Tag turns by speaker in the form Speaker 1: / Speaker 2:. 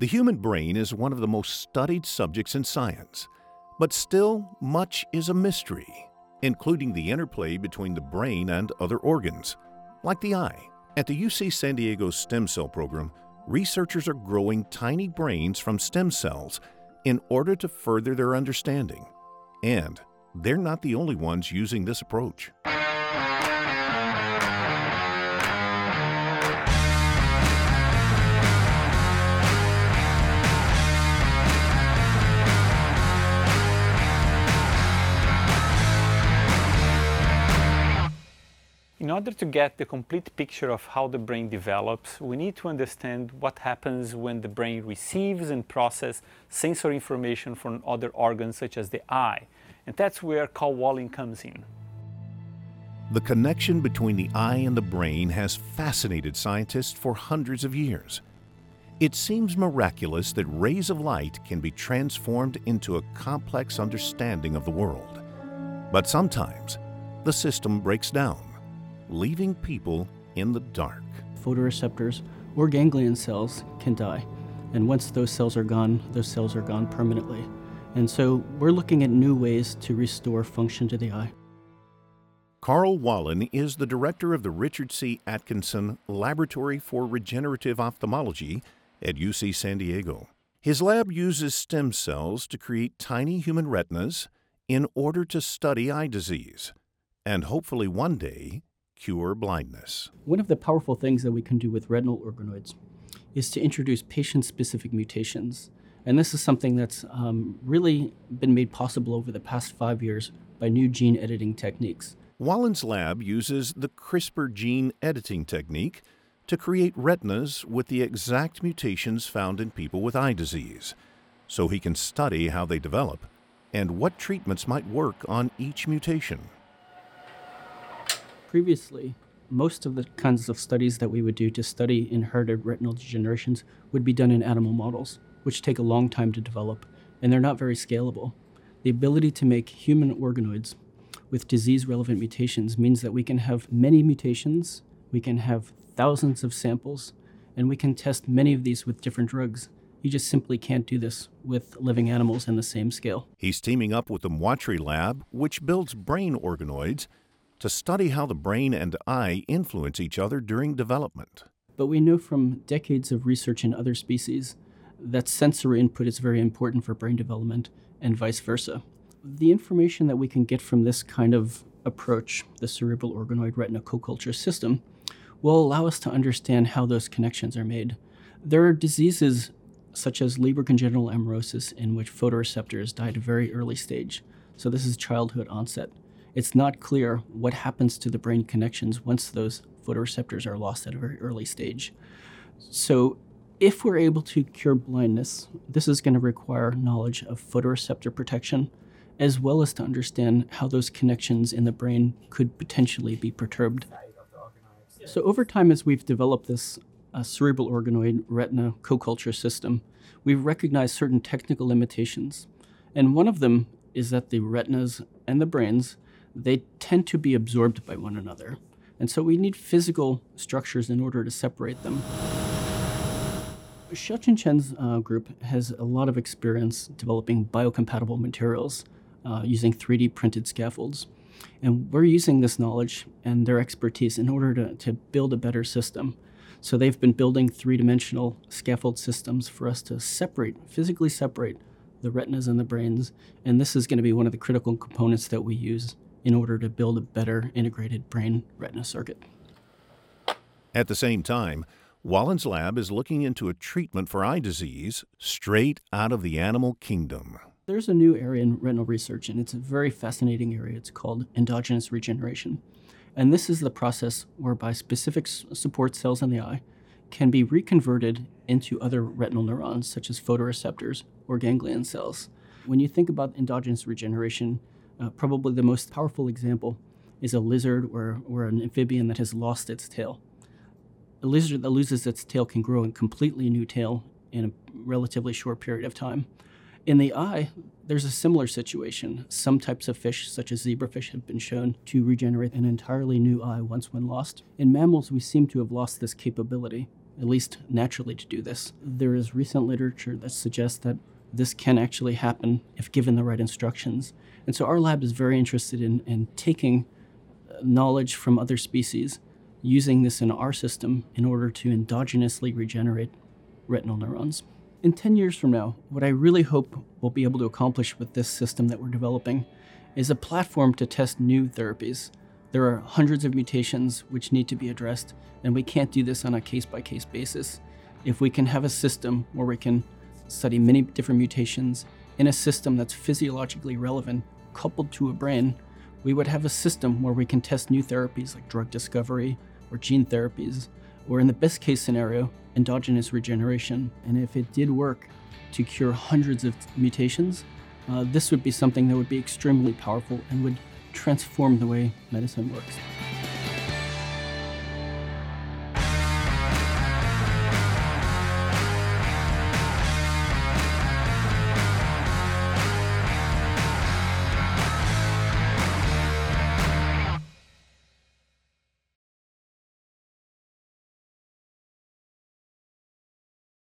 Speaker 1: The human brain is one of the most studied subjects in science, but still much is a mystery, including the interplay between the brain and other organs, like the eye. At the UC San Diego Stem Cell Program, researchers are growing tiny brains from stem cells in order to further their understanding. And they're not the only ones using this approach.
Speaker 2: In order to get the complete picture of how the brain develops, we need to understand what happens when the brain receives and processes sensory information from other organs such as the eye. And that's where Karl Wahlin comes in.
Speaker 1: The connection between the eye and the brain has fascinated scientists for hundreds of years. It seems miraculous that rays of light can be transformed into a complex understanding of the world. But sometimes the system breaks down leaving people in the dark.
Speaker 3: Photoreceptors or ganglion cells can die. And once those cells are gone, those cells are gone permanently. And so we're looking at new ways to restore function to the eye.
Speaker 1: Karl Wahlin is the director of the Richard C. Atkinson Laboratory for Regenerative Ophthalmology at UC San Diego. His lab uses stem cells to create tiny human retinas in order to study eye disease and hopefully one day cure blindness.
Speaker 3: One of the powerful things that we can do with retinal organoids is to introduce patient specific mutations. And this is something that's um, really been made possible over the past five years by new gene editing techniques.
Speaker 1: Wahlin's lab uses the CRISPR gene editing technique to create retinas with the exact mutations found in people with eye disease, so he can study how they develop and what treatments might work on each mutation.
Speaker 3: Previously, most of the kinds of studies that we would do to study inherited retinal degenerations would be done in animal models, which take a long time to develop, and they're not very scalable. The ability to make human organoids with disease relevant mutations means that we can have many mutations, we can have thousands of samples, and we can test many of these with different drugs. You just simply can't do this with living animals in the same scale.
Speaker 1: He's teaming up with the Muotri Lab, which builds brain organoids to study how the brain and eye influence each other during development.
Speaker 3: But we know from decades of research in other species that sensory input is very important for brain development and vice versa. The information that we can get from this kind of approach, the cerebral organoid retina co culture system, will allow us to understand how those connections are made. There are diseases such as Leber congenital amaurosis in which photoreceptors die at a very early stage. So, this is childhood onset it's not clear what happens to the brain connections once those photoreceptors are lost at a very early stage. So, if we're able to cure blindness, this is going to require knowledge of photoreceptor protection, as well as to understand how those connections in the brain could potentially be perturbed. So, over time, as we've developed this uh, cerebral organoid retina co culture system, we've recognized certain technical limitations. And one of them is that the retinas and the brains they tend to be absorbed by one another. And so we need physical structures in order to separate them. Shaochen Chen's uh, group has a lot of experience developing biocompatible materials uh, using 3D printed scaffolds. And we're using this knowledge and their expertise in order to, to build a better system. So they've been building three dimensional scaffold systems for us to separate, physically separate the retinas and the brains. And this is going to be one of the critical components that we use in order to build a better integrated brain retina circuit.
Speaker 1: At the same time, Wahlin's lab is looking into a treatment for eye disease straight out of the animal kingdom.
Speaker 3: There's a new area in retinal research, and it's a very fascinating area. It's called endogenous regeneration. And this is the process whereby specific support cells in the eye can be reconverted into other retinal neurons, such as photoreceptors or ganglion cells. When you think about endogenous regeneration, uh, probably the most powerful example is a lizard or, or an amphibian that has lost its tail. A lizard that loses its tail can grow a completely new tail in a relatively short period of time. In the eye, there's a similar situation. Some types of fish, such as zebrafish, have been shown to regenerate an entirely new eye once when lost. In mammals, we seem to have lost this capability. at least naturally, to do this. There is recent literature that suggests that this can actually happen if given the right instructions. And so our lab is very interested in, in taking uh, knowledge from other species, using this in our system in order to endogenously regenerate retinal neurons. In 10 years from now, what I really hope we'll be able to accomplish with this system that we're developing is a platform to test new therapies. There are hundreds of mutations which need to be addressed, and we can't do this on a case by case basis. If we can have a system where we can study many different mutations in a system that's physiologically relevant, coupled to a brain, we would have a system where we can test new therapies like drug discovery or gene therapies, or in the best case scenario, endogenous regeneration. And if it did work to cure hundreds of mutations, uh, this would be something that would be extremely powerful and would transform the way medicine works.